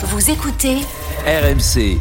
Vous écoutez RMC.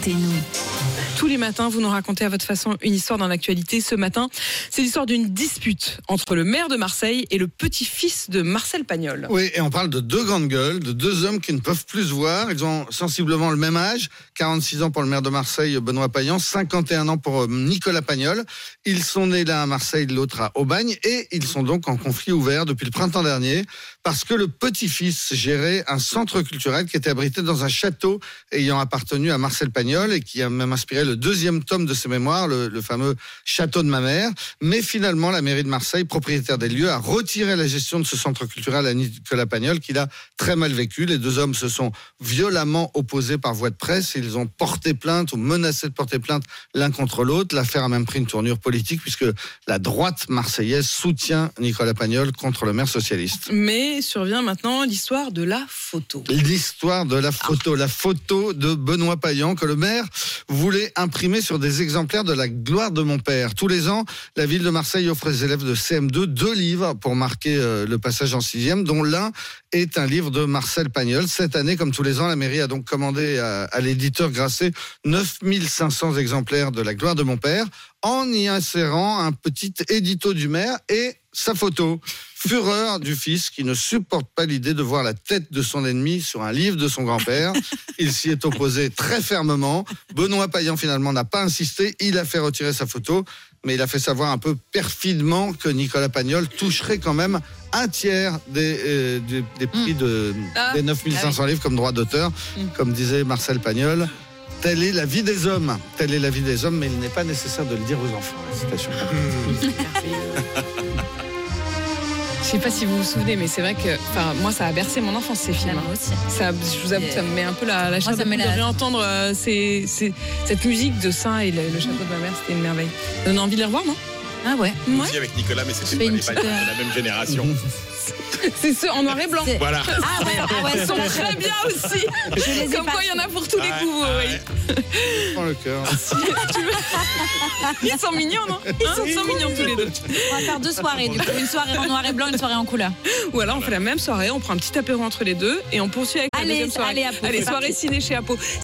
Racontez-nous. Tous les matins, vous nous racontez à votre façon une histoire dans l'actualité. Ce matin, c'est l'histoire d'une dispute entre le maire de Marseille et le petit-fils de Marcel Pagnol. Oui, et on parle de deux grandes gueules, de deux hommes qui ne peuvent plus se voir. Ils ont sensiblement le même âge, 46 ans pour le maire de Marseille, Benoît Payan, 51 ans pour euh, Nicolas Pagnol. Ils sont nés l'un à Marseille, l'autre à Aubagne, et ils sont donc en conflit ouvert depuis le printemps dernier, parce que le petit-fils gérait un centre culturel qui était abrité dans un château ayant appartenu à Marcel Pagnol et qui a même inspiré le deuxième tome de ses mémoires, le, le fameux Château de ma mère. Mais finalement, la mairie de Marseille, propriétaire des lieux, a retiré la gestion de ce centre culturel à Nicolas Pagnol, qu'il a très mal vécu. Les deux hommes se sont violemment opposés par voie de presse. Ils ont porté plainte ou menacé de porter plainte l'un contre l'autre. L'affaire a même pris une tournure politique puisque la droite marseillaise soutient Nicolas Pagnol contre le maire socialiste. Mais survient maintenant l'histoire de la photo. L'histoire de la photo, la photo de Benoît Payan que le maire voulait imprimer sur des exemplaires de la gloire de mon père. Tous les ans, la ville de Marseille offre aux élèves de CM2 deux livres pour marquer euh, le passage en sixième, dont l'un est un livre de Marcel Pagnol. Cette année, comme tous les ans, la mairie a donc commandé à, à l'éditeur Grasset 9500 exemplaires de la gloire de mon père en y insérant un petit édito du maire et sa photo. Fureur du fils qui ne supporte pas l'idée de voir la tête de son ennemi sur un livre de son grand-père. Il s'y est opposé très fermement. Benoît Payan finalement n'a pas insisté. Il a fait retirer sa photo, mais il a fait savoir un peu perfidement que Nicolas Pagnol toucherait quand même un tiers des, euh, des, des prix de, Ah. des 9500 livres comme droit d'auteur, Mm. comme disait Marcel Pagnol. Telle est la vie des hommes. Telle est la vie des hommes, mais il n'est pas nécessaire de le dire aux enfants. La citation. Je sais pas si vous vous souvenez, mais c'est vrai que, moi, ça a bercé mon enfance ces films. Moi hein. aussi. Ça, je vous avoue, ça me met un peu la, la chair de réentendre euh, ces- ces- cette musique de ça et le, le château de ma mère, c'était une merveille. Ça donne envie de les revoir, non? Ah ouais. Ouais. aussi avec Nicolas, mais c'était pas, les pas petite, de euh, la même génération. C'est ceux en noir et blanc. Voilà. Ah ouais, ah ouais, Ils sont très bien aussi. Je les Comme quoi, il y en a pour tous les Ouais, goûts. ouais. oui. Prends le cœur. Ils sont mignons, non Hein Ils sont mignons tous les deux. On va faire deux soirées, du coup. Une soirée en noir et blanc, une soirée en couleur. Ou alors, on fait la même soirée, on prend un petit apéro entre les deux et on poursuit avec la Allez, deuxième soirée. allez, Apo. Allez, C'est soirée parti. ciné chez Apo.